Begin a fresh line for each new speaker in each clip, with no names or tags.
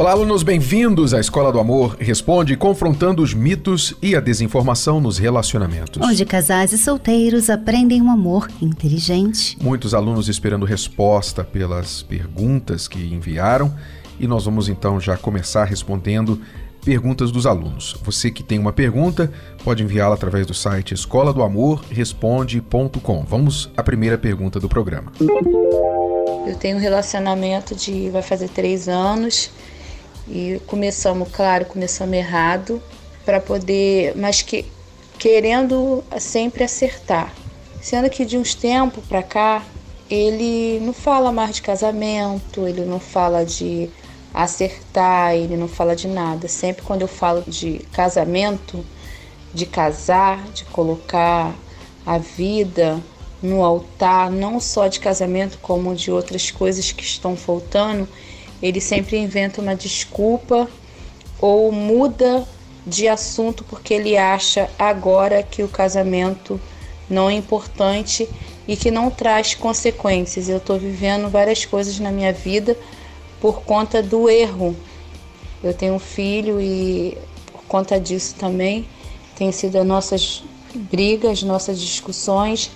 Olá, alunos, bem-vindos à Escola do Amor Responde, confrontando os mitos e a desinformação nos relacionamentos.
Onde casais e solteiros aprendem um amor inteligente.
Muitos alunos esperando resposta pelas perguntas que enviaram e nós vamos então já começar respondendo perguntas dos alunos. Você que tem uma pergunta, pode enviá-la através do site escola do amor responde.com. Vamos à primeira pergunta do programa.
Eu tenho um relacionamento de vai fazer três anos e começamos, claro, começamos errado para poder, mas que querendo sempre acertar. Sendo que de uns tempos para cá, ele não fala mais de casamento, ele não fala de acertar, ele não fala de nada. Sempre quando eu falo de casamento, de casar, de colocar a vida no altar, não só de casamento, como de outras coisas que estão faltando, ele sempre inventa uma desculpa ou muda de assunto porque ele acha agora que o casamento não é importante e que não traz consequências. Eu estou vivendo várias coisas na minha vida por conta do erro. Eu tenho um filho e por conta disso também tem sido as nossas brigas, nossas discussões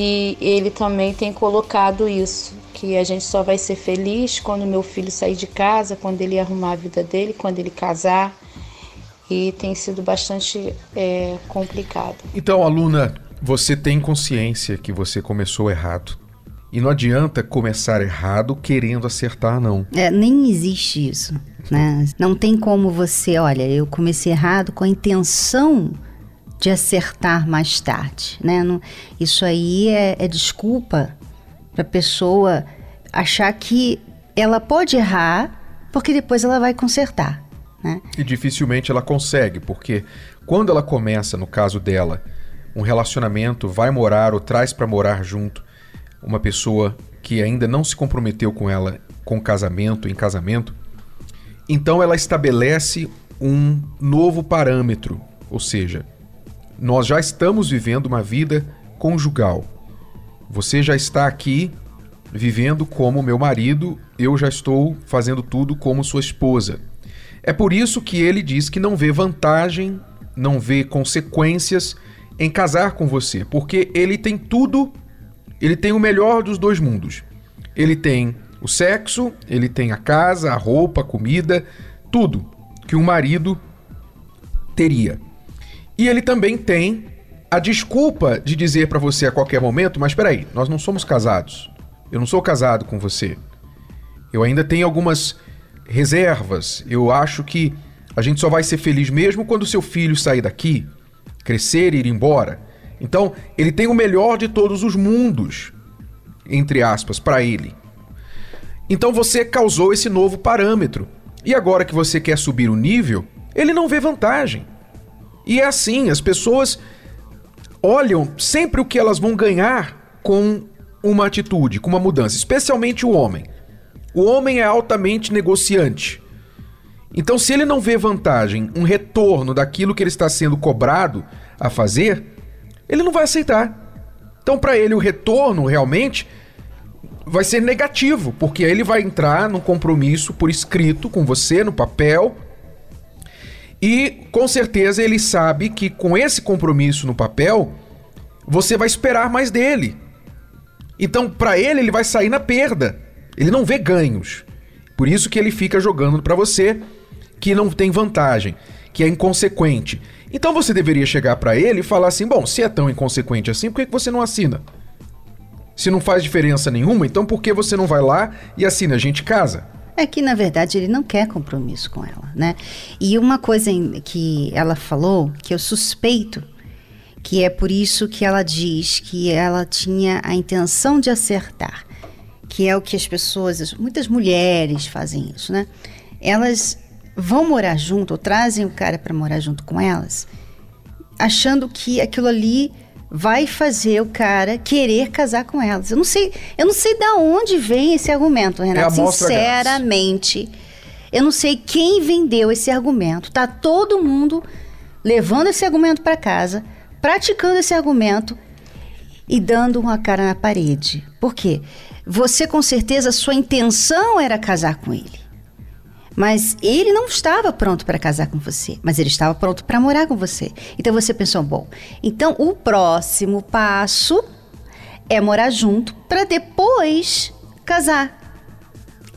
e ele também tem colocado isso que a gente só vai ser feliz quando meu filho sair de casa, quando ele arrumar a vida dele, quando ele casar. E tem sido bastante é, complicado.
Então, aluna, você tem consciência que você começou errado. E não adianta começar errado querendo acertar, não.
É, nem existe isso. Né? Não tem como você, olha, eu comecei errado com a intenção de acertar mais tarde. Né? Não, isso aí é, é desculpa para a pessoa achar que ela pode errar porque depois ela vai consertar. Né?
E dificilmente ela consegue, porque quando ela começa, no caso dela, um relacionamento, vai morar ou traz para morar junto uma pessoa que ainda não se comprometeu com ela com casamento, em casamento, então ela estabelece um novo parâmetro, ou seja, nós já estamos vivendo uma vida conjugal. Você já está aqui vivendo como meu marido, eu já estou fazendo tudo como sua esposa. É por isso que ele diz que não vê vantagem, não vê consequências em casar com você, porque ele tem tudo, ele tem o melhor dos dois mundos. Ele tem o sexo, ele tem a casa, a roupa, a comida, tudo que um marido teria. E ele também tem a desculpa de dizer para você a qualquer momento, mas espera aí, nós não somos casados. Eu não sou casado com você. Eu ainda tenho algumas reservas. Eu acho que a gente só vai ser feliz mesmo quando seu filho sair daqui, crescer e ir embora. Então, ele tem o melhor de todos os mundos, entre aspas, para ele. Então você causou esse novo parâmetro. E agora que você quer subir o nível, ele não vê vantagem. E é assim, as pessoas olham sempre o que elas vão ganhar com uma atitude, com uma mudança, especialmente o homem. O homem é altamente negociante. Então, se ele não vê vantagem, um retorno daquilo que ele está sendo cobrado a fazer, ele não vai aceitar. Então, para ele, o retorno realmente vai ser negativo, porque aí ele vai entrar num compromisso por escrito com você, no papel. E com certeza ele sabe que com esse compromisso no papel, você vai esperar mais dele. Então, para ele, ele vai sair na perda. Ele não vê ganhos. Por isso que ele fica jogando para você que não tem vantagem, que é inconsequente. Então você deveria chegar para ele e falar assim: bom, se é tão inconsequente assim, por que você não assina? Se não faz diferença nenhuma, então por que você não vai lá e assina? A gente casa.
É que, na verdade, ele não quer compromisso com ela, né? E uma coisa que ela falou, que eu suspeito que é por isso que ela diz que ela tinha a intenção de acertar, que é o que as pessoas, muitas mulheres fazem isso, né? Elas vão morar junto, ou trazem o cara para morar junto com elas, achando que aquilo ali vai fazer o cara querer casar com elas. Eu não sei, eu não sei da onde vem esse argumento, Renato.
É
Sinceramente, eu não sei quem vendeu esse argumento. Tá todo mundo levando esse argumento para casa, praticando esse argumento e dando uma cara na parede. Por quê? Você com certeza sua intenção era casar com ele. Mas ele não estava pronto para casar com você, mas ele estava pronto para morar com você. Então você pensou, bom, então o próximo passo é morar junto para depois casar.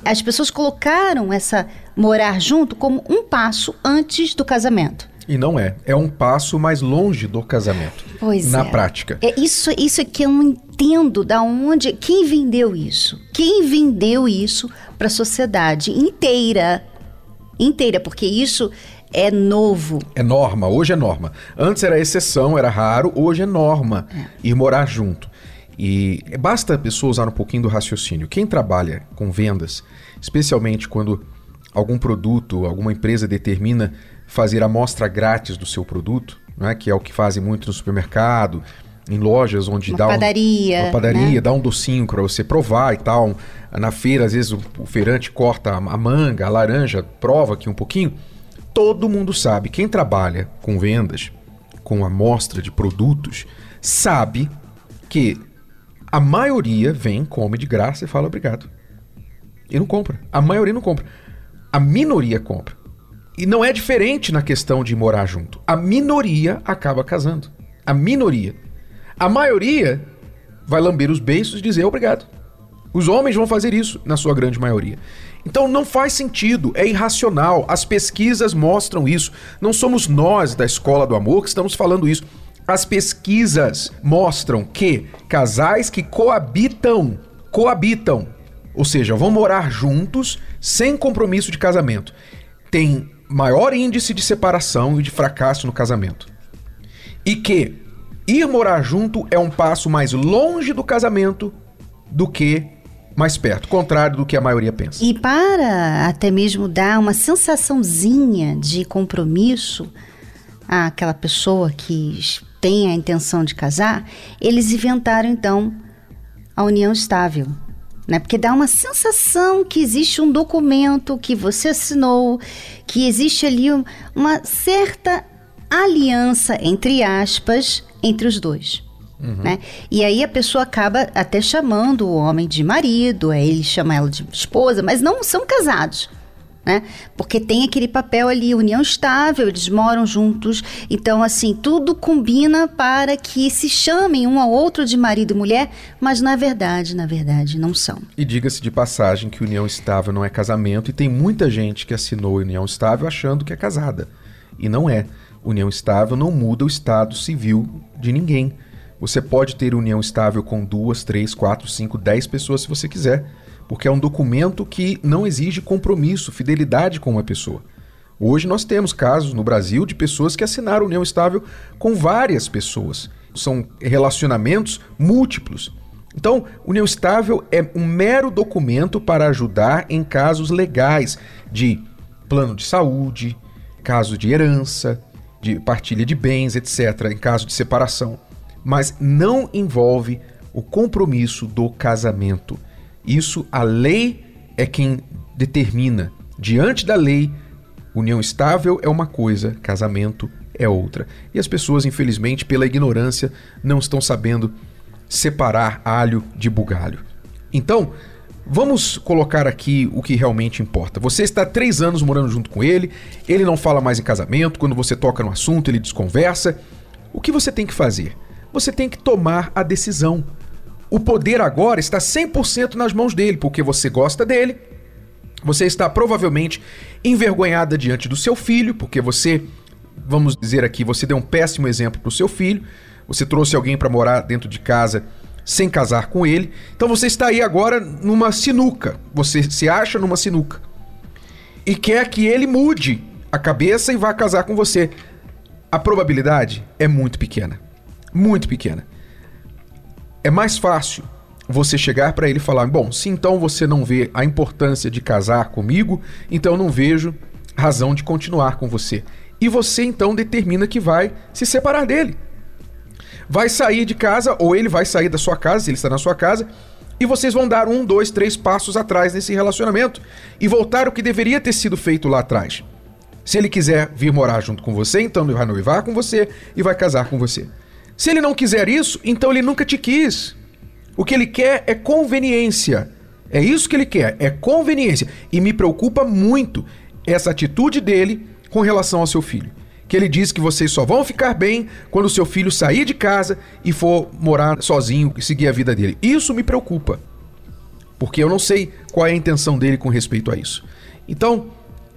As pessoas colocaram essa morar junto como um passo antes do casamento.
E não é. É um passo mais longe do casamento.
Pois
na
é.
prática.
É isso, isso é que eu não entendo da onde. Quem vendeu isso? Quem vendeu isso para a sociedade inteira? Inteira, porque isso é novo.
É norma, hoje é norma. Antes era exceção, era raro, hoje é norma é. ir morar junto. E basta a pessoa usar um pouquinho do raciocínio. Quem trabalha com vendas, especialmente quando algum produto, alguma empresa determina fazer amostra grátis do seu produto, né, que é o que fazem muito no supermercado, em lojas onde
uma
dá
padaria,
um, uma padaria, né? dá um docinho para você provar e tal. Na feira, às vezes o, o feirante corta a, a manga, a laranja, prova aqui um pouquinho. Todo mundo sabe, quem trabalha com vendas, com amostra de produtos, sabe que a maioria vem, come de graça e fala obrigado. E não compra. A maioria não compra. A minoria compra. E não é diferente na questão de morar junto. A minoria acaba casando. A minoria. A maioria vai lamber os beiços e dizer obrigado. Os homens vão fazer isso, na sua grande maioria. Então não faz sentido, é irracional. As pesquisas mostram isso. Não somos nós da escola do amor que estamos falando isso. As pesquisas mostram que casais que coabitam, coabitam, ou seja, vão morar juntos sem compromisso de casamento, têm maior índice de separação e de fracasso no casamento. E que Ir morar junto é um passo mais longe do casamento do que mais perto, contrário do que a maioria pensa.
E para até mesmo dar uma sensaçãozinha de compromisso àquela pessoa que tem a intenção de casar, eles inventaram então a união estável. Né? Porque dá uma sensação que existe um documento que você assinou, que existe ali uma certa aliança, entre aspas, entre os dois. Uhum. Né? E aí a pessoa acaba até chamando o homem de marido, aí ele chama ela de esposa, mas não são casados. Né? Porque tem aquele papel ali, união estável, eles moram juntos. Então, assim, tudo combina para que se chamem um ao outro de marido e mulher, mas na verdade, na verdade, não são.
E diga-se de passagem que união estável não é casamento, e tem muita gente que assinou união estável achando que é casada. E não é. União estável não muda o estado civil de ninguém. Você pode ter união estável com duas, três, quatro, cinco, dez pessoas se você quiser, porque é um documento que não exige compromisso, fidelidade com uma pessoa. Hoje nós temos casos no Brasil de pessoas que assinaram união estável com várias pessoas. São relacionamentos múltiplos. Então, união estável é um mero documento para ajudar em casos legais de plano de saúde, caso de herança, de partilha de bens, etc., em caso de separação, mas não envolve o compromisso do casamento. Isso a lei é quem determina. Diante da lei, união estável é uma coisa, casamento é outra. E as pessoas, infelizmente, pela ignorância, não estão sabendo separar alho de bugalho. Então, Vamos colocar aqui o que realmente importa. Você está três anos morando junto com ele, ele não fala mais em casamento, quando você toca no assunto, ele desconversa. O que você tem que fazer? Você tem que tomar a decisão. O poder agora está 100% nas mãos dele, porque você gosta dele. Você está provavelmente envergonhada diante do seu filho, porque você, vamos dizer aqui, você deu um péssimo exemplo para o seu filho. Você trouxe alguém para morar dentro de casa sem casar com ele. Então você está aí agora numa sinuca. Você se acha numa sinuca. E quer que ele mude a cabeça e vá casar com você. A probabilidade é muito pequena. Muito pequena. É mais fácil você chegar para ele e falar: Bom, se então você não vê a importância de casar comigo, então não vejo razão de continuar com você. E você então determina que vai se separar dele. Vai sair de casa, ou ele vai sair da sua casa, se ele está na sua casa, e vocês vão dar um, dois, três passos atrás nesse relacionamento e voltar o que deveria ter sido feito lá atrás. Se ele quiser vir morar junto com você, então ele vai noivar com você e vai casar com você. Se ele não quiser isso, então ele nunca te quis. O que ele quer é conveniência. É isso que ele quer, é conveniência. E me preocupa muito essa atitude dele com relação ao seu filho. Que ele diz que vocês só vão ficar bem quando seu filho sair de casa e for morar sozinho e seguir a vida dele. Isso me preocupa. Porque eu não sei qual é a intenção dele com respeito a isso. Então,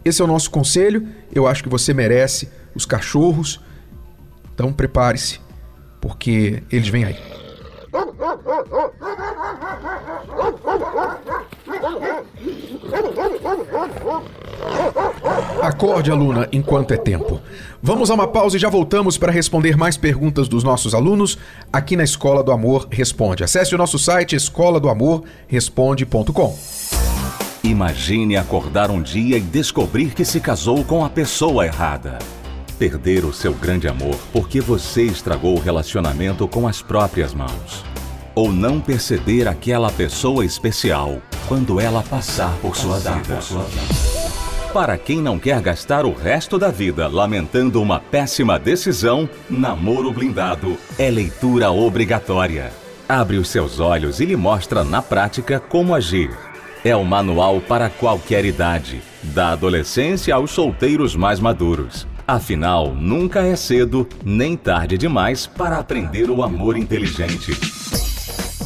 esse é o nosso conselho. Eu acho que você merece os cachorros. Então prepare-se, porque eles vêm aí. Acorde, aluna, enquanto é tempo. Vamos a uma pausa e já voltamos para responder mais perguntas dos nossos alunos aqui na Escola do Amor Responde. Acesse o nosso site escola do amor responde.com.
Imagine acordar um dia e descobrir que se casou com a pessoa errada. Perder o seu grande amor porque você estragou o relacionamento com as próprias mãos. Ou não perceber aquela pessoa especial quando ela passar por sua vida. Para quem não quer gastar o resto da vida lamentando uma péssima decisão, Namoro Blindado é leitura obrigatória. Abre os seus olhos e lhe mostra na prática como agir é o manual para qualquer idade, da adolescência aos solteiros mais maduros. Afinal, nunca é cedo nem tarde demais para aprender o amor inteligente.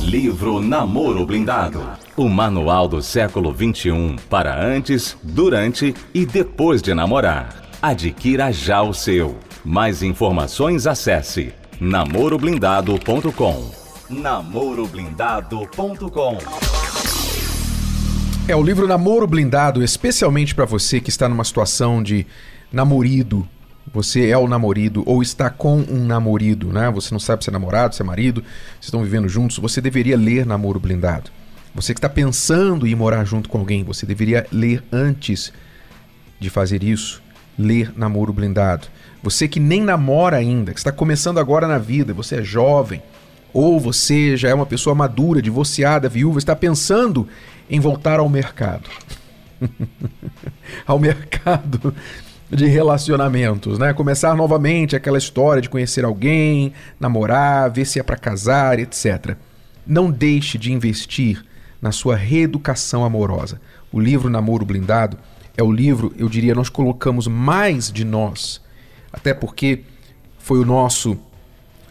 Livro Namoro Blindado. O manual do século 21 para antes, durante e depois de namorar. Adquira já o seu. Mais informações acesse namoroblindado.com. namoroblindado.com.
É o livro Namoro Blindado, especialmente para você que está numa situação de namorido. Você é o namorido ou está com um namorido, né? Você não sabe se é namorado, se é marido, se estão vivendo juntos. Você deveria ler Namoro Blindado. Você que está pensando em morar junto com alguém, você deveria ler antes de fazer isso. Ler Namoro Blindado. Você que nem namora ainda, que está começando agora na vida, você é jovem, ou você já é uma pessoa madura, divorciada, viúva, está pensando em voltar ao mercado. ao mercado de relacionamentos, né? Começar novamente aquela história de conhecer alguém, namorar, ver se é para casar, etc. Não deixe de investir na sua reeducação amorosa. O livro Namoro Blindado é o livro, eu diria, nós colocamos mais de nós, até porque foi o nosso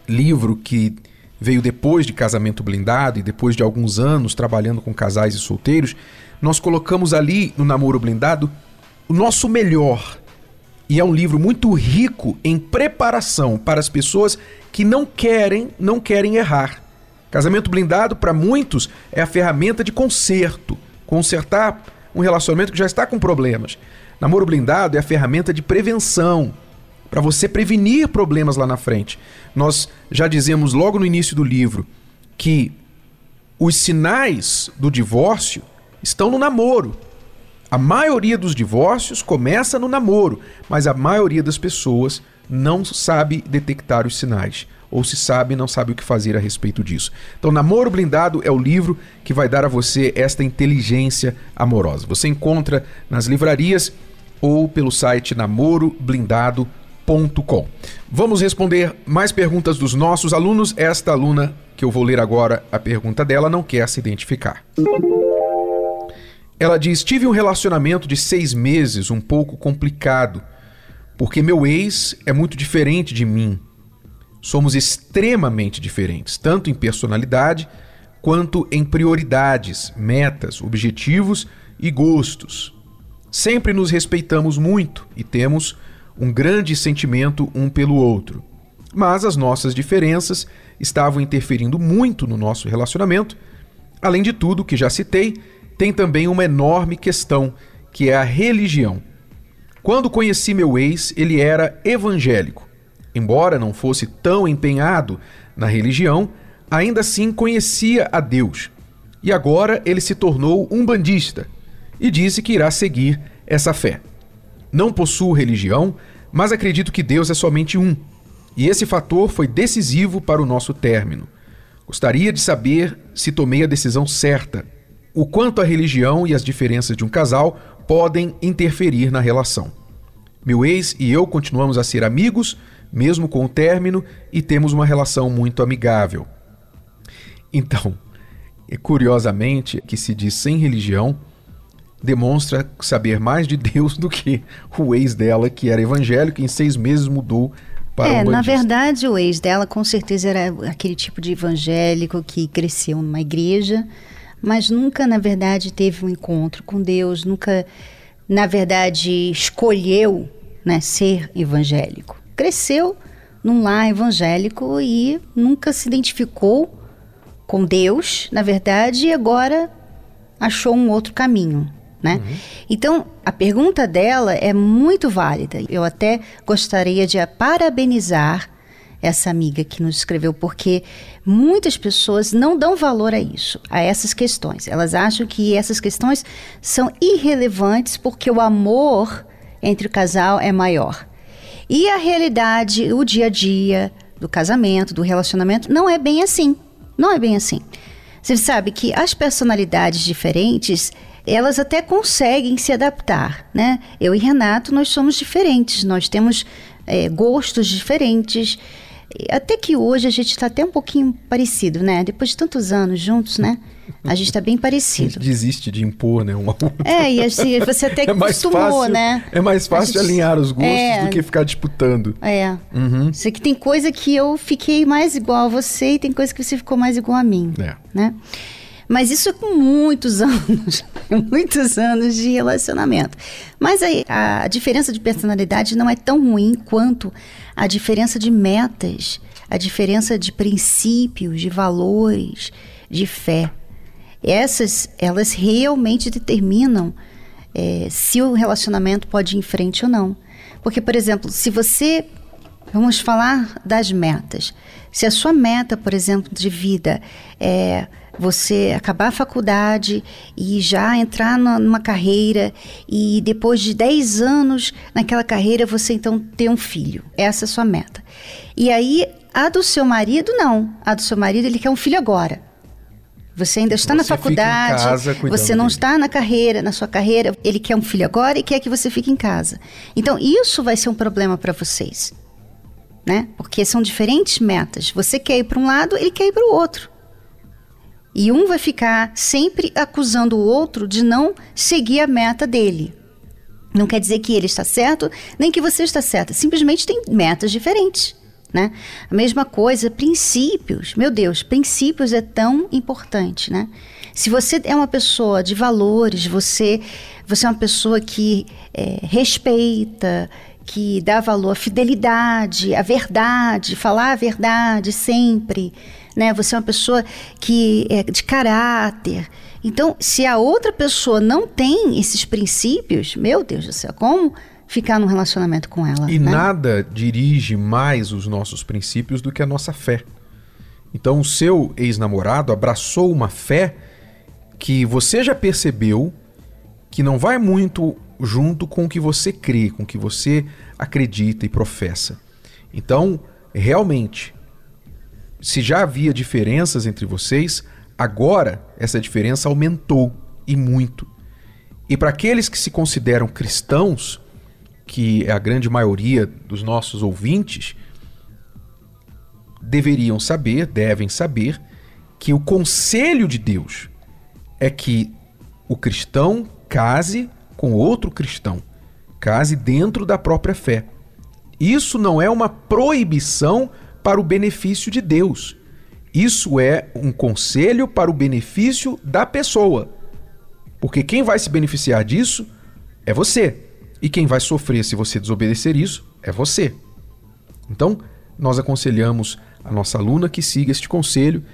livro que veio depois de Casamento Blindado e depois de alguns anos trabalhando com casais e solteiros, nós colocamos ali no Namoro Blindado o nosso melhor. E é um livro muito rico em preparação para as pessoas que não querem, não querem errar. Casamento blindado para muitos é a ferramenta de conserto, consertar um relacionamento que já está com problemas. Namoro blindado é a ferramenta de prevenção, para você prevenir problemas lá na frente. Nós já dizemos logo no início do livro que os sinais do divórcio estão no namoro. A maioria dos divórcios começa no namoro, mas a maioria das pessoas não sabe detectar os sinais. Ou se sabe, não sabe o que fazer a respeito disso. Então, Namoro Blindado é o livro que vai dar a você esta inteligência amorosa. Você encontra nas livrarias ou pelo site namoroblindado.com Vamos responder mais perguntas dos nossos alunos. Esta aluna, que eu vou ler agora a pergunta dela, não quer se identificar. Ela diz: Tive um relacionamento de seis meses um pouco complicado, porque meu ex é muito diferente de mim. Somos extremamente diferentes, tanto em personalidade quanto em prioridades, metas, objetivos e gostos. Sempre nos respeitamos muito e temos um grande sentimento um pelo outro. Mas as nossas diferenças estavam interferindo muito no nosso relacionamento. Além de tudo que já citei, tem também uma enorme questão, que é a religião. Quando conheci meu ex, ele era evangélico. Embora não fosse tão empenhado na religião, ainda assim conhecia a Deus. E agora ele se tornou um bandista e disse que irá seguir essa fé. Não possuo religião, mas acredito que Deus é somente um. E esse fator foi decisivo para o nosso término. Gostaria de saber se tomei a decisão certa, o quanto a religião e as diferenças de um casal podem interferir na relação. Meu ex e eu continuamos a ser amigos, mesmo com o término, e temos uma relação muito amigável. Então, curiosamente, que se diz sem religião, demonstra saber mais de Deus do que o ex dela, que era evangélico, e em seis meses mudou para
é, na verdade, o ex dela com certeza era aquele tipo de evangélico que cresceu numa igreja, mas nunca, na verdade, teve um encontro com Deus, nunca, na verdade, escolheu né, ser evangélico. Cresceu num lar evangélico e nunca se identificou com Deus, na verdade, e agora achou um outro caminho. Né? Uhum. Então, a pergunta dela é muito válida. Eu até gostaria de parabenizar essa amiga que nos escreveu, porque muitas pessoas não dão valor a isso, a essas questões. Elas acham que essas questões são irrelevantes porque o amor entre o casal é maior. E a realidade, o dia a dia do casamento, do relacionamento, não é bem assim. Não é bem assim. Você sabe que as personalidades diferentes elas até conseguem se adaptar, né? Eu e Renato, nós somos diferentes, nós temos é, gostos diferentes. Até que hoje a gente está até um pouquinho parecido, né? Depois de tantos anos juntos, né? A gente está bem parecido.
desiste de impor, né? Uma
É, e assim, você até é acostumou,
fácil,
né?
É mais fácil gente... alinhar os gostos é, do que ficar disputando.
É. Uhum. Isso que tem coisa que eu fiquei mais igual a você e tem coisa que você ficou mais igual a mim. É. Né? Mas isso é com muitos anos, muitos anos de relacionamento. Mas aí, a diferença de personalidade não é tão ruim quanto a diferença de metas, a diferença de princípios, de valores, de fé. Essas, elas realmente determinam é, se o relacionamento pode ir em frente ou não. Porque, por exemplo, se você. Vamos falar das metas. Se a sua meta, por exemplo, de vida é você acabar a faculdade e já entrar numa carreira e depois de 10 anos naquela carreira você então ter um filho. Essa é a sua meta. E aí a do seu marido não. A do seu marido ele quer um filho agora. Você ainda está você na faculdade, você não dele. está na carreira, na sua carreira, ele quer um filho agora e quer que você fique em casa. Então, isso vai ser um problema para vocês. Né? Porque são diferentes metas. Você quer ir para um lado, ele quer ir para o outro. E um vai ficar sempre acusando o outro de não seguir a meta dele. Não quer dizer que ele está certo, nem que você está certa. Simplesmente tem metas diferentes. Né? A mesma coisa, princípios. Meu Deus, princípios é tão importante, né? Se você é uma pessoa de valores, você, você é uma pessoa que é, respeita, que dá valor à fidelidade, à verdade, falar a verdade sempre, né? Você é uma pessoa que é de caráter. Então, se a outra pessoa não tem esses princípios, meu Deus do céu, como ficar num relacionamento com ela?
E
né?
nada dirige mais os nossos princípios do que a nossa fé. Então, o seu ex-namorado abraçou uma fé que você já percebeu que não vai muito junto com o que você crê, com o que você acredita e professa. Então, realmente, se já havia diferenças entre vocês, agora essa diferença aumentou e muito. E para aqueles que se consideram cristãos, que é a grande maioria dos nossos ouvintes, deveriam saber, devem saber, que o conselho de Deus é que o cristão case com outro cristão, case dentro da própria fé. Isso não é uma proibição para o benefício de Deus. Isso é um conselho para o benefício da pessoa. Porque quem vai se beneficiar disso é você. E quem vai sofrer se você desobedecer isso é você. Então, nós aconselhamos a nossa aluna que siga este conselho.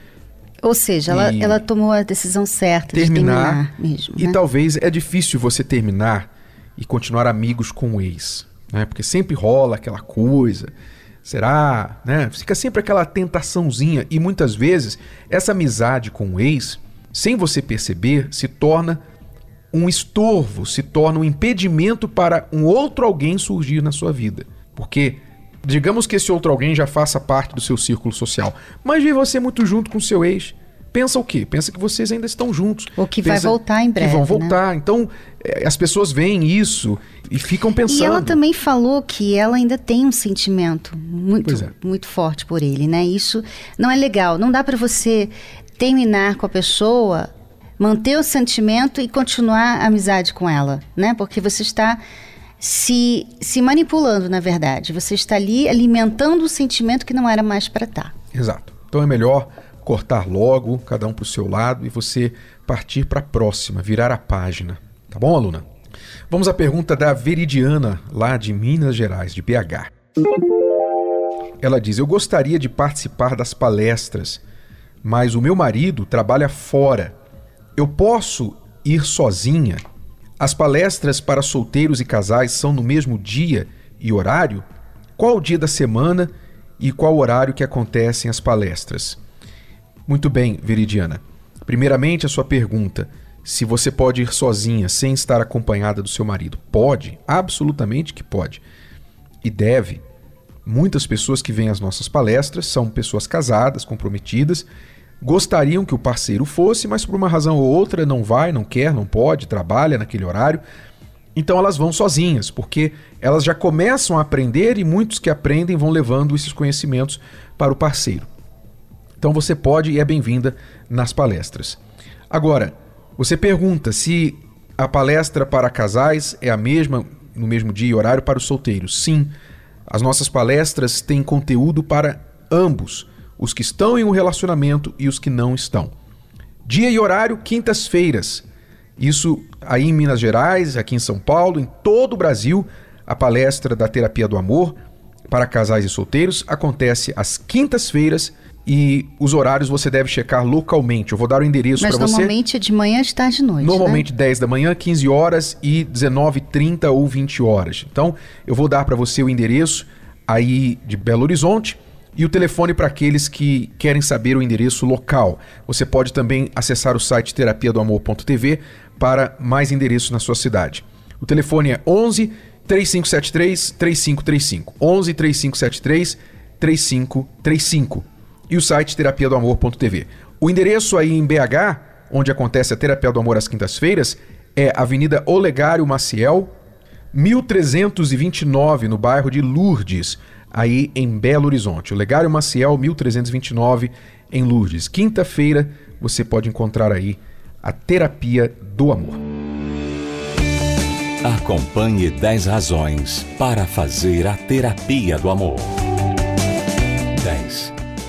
Ou seja, ela, ela tomou a decisão certa terminar, de terminar mesmo.
E
né?
talvez é difícil você terminar e continuar amigos com o ex. Né? Porque sempre rola aquela coisa Será? Né? Fica sempre aquela tentaçãozinha e muitas vezes essa amizade com o ex, sem você perceber, se torna um estorvo, se torna um impedimento para um outro alguém surgir na sua vida. Porque Digamos que esse outro alguém já faça parte do seu círculo social, mas vê você muito junto com seu ex. Pensa o quê? Pensa que vocês ainda estão juntos.
Ou que
Pensa
vai voltar em breve.
Que vão
né?
voltar. Então, é, as pessoas veem isso e ficam pensando.
E ela também falou que ela ainda tem um sentimento muito,
é.
muito forte por ele, né? Isso não é legal. Não dá pra você terminar com a pessoa, manter o sentimento e continuar a amizade com ela, né? Porque você está se, se manipulando, na verdade. Você está ali alimentando o sentimento que não era mais para estar.
Exato. Então é melhor cortar logo, cada um pro seu lado, e você partir para a próxima, virar a página. Tá bom, aluna? Vamos à pergunta da Veridiana, lá de Minas Gerais, de BH. Ela diz: Eu gostaria de participar das palestras, mas o meu marido trabalha fora. Eu posso ir sozinha? As palestras para solteiros e casais são no mesmo dia e horário? Qual o dia da semana e qual horário que acontecem as palestras? Muito bem, Veridiana. Primeiramente, a sua pergunta: se você pode ir sozinha sem estar acompanhada do seu marido? Pode, absolutamente que pode. E deve. Muitas pessoas que vêm às nossas palestras são pessoas casadas, comprometidas, gostariam que o parceiro fosse, mas por uma razão ou outra não vai, não quer, não pode, trabalha naquele horário. Então elas vão sozinhas, porque elas já começam a aprender e muitos que aprendem vão levando esses conhecimentos para o parceiro. Então você pode e é bem-vinda nas palestras. Agora, você pergunta se a palestra para casais é a mesma no mesmo dia e horário para os solteiros. Sim, as nossas palestras têm conteúdo para ambos, os que estão em um relacionamento e os que não estão. Dia e horário, quintas-feiras. Isso aí em Minas Gerais, aqui em São Paulo, em todo o Brasil, a palestra da Terapia do Amor para casais e solteiros acontece às quintas-feiras e os horários você deve checar localmente. Eu vou dar o endereço
Mas
para você.
normalmente é de manhã, de tarde e noite.
Normalmente 10 da manhã, 15 horas e 19h30 ou 20 horas. Então, eu vou dar para você o endereço aí de Belo Horizonte e o telefone para aqueles que querem saber o endereço local. Você pode também acessar o site terapia do amor.tv para mais endereços na sua cidade. O telefone é 11 3573 3535. 11 3573 3535 e o site terapia do amor.tv. O endereço aí em BH, onde acontece a Terapia do Amor às quintas-feiras, é Avenida Olegário Maciel, 1329, no bairro de Lourdes, aí em Belo Horizonte. Olegário Maciel, 1329, em Lourdes. Quinta-feira você pode encontrar aí a Terapia do Amor.
Acompanhe 10 razões para fazer a terapia do amor. 10.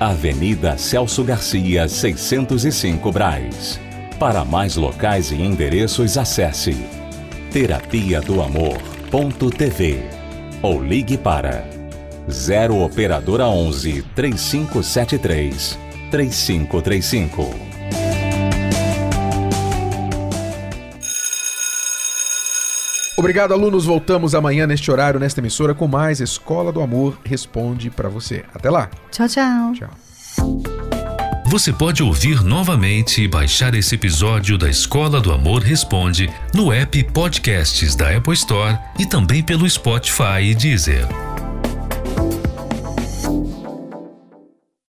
Avenida Celso Garcia, 605 Braz. Para mais locais e endereços, acesse terapia do amor.tv ou ligue para 0 operadora 11 3573 3535.
Obrigado, alunos. Voltamos amanhã neste horário, nesta emissora, com mais Escola do Amor Responde para você. Até lá.
Tchau, tchau.
Tchau.
Você pode ouvir novamente e baixar esse episódio da Escola do Amor Responde no app Podcasts da Apple Store e também pelo Spotify e Deezer.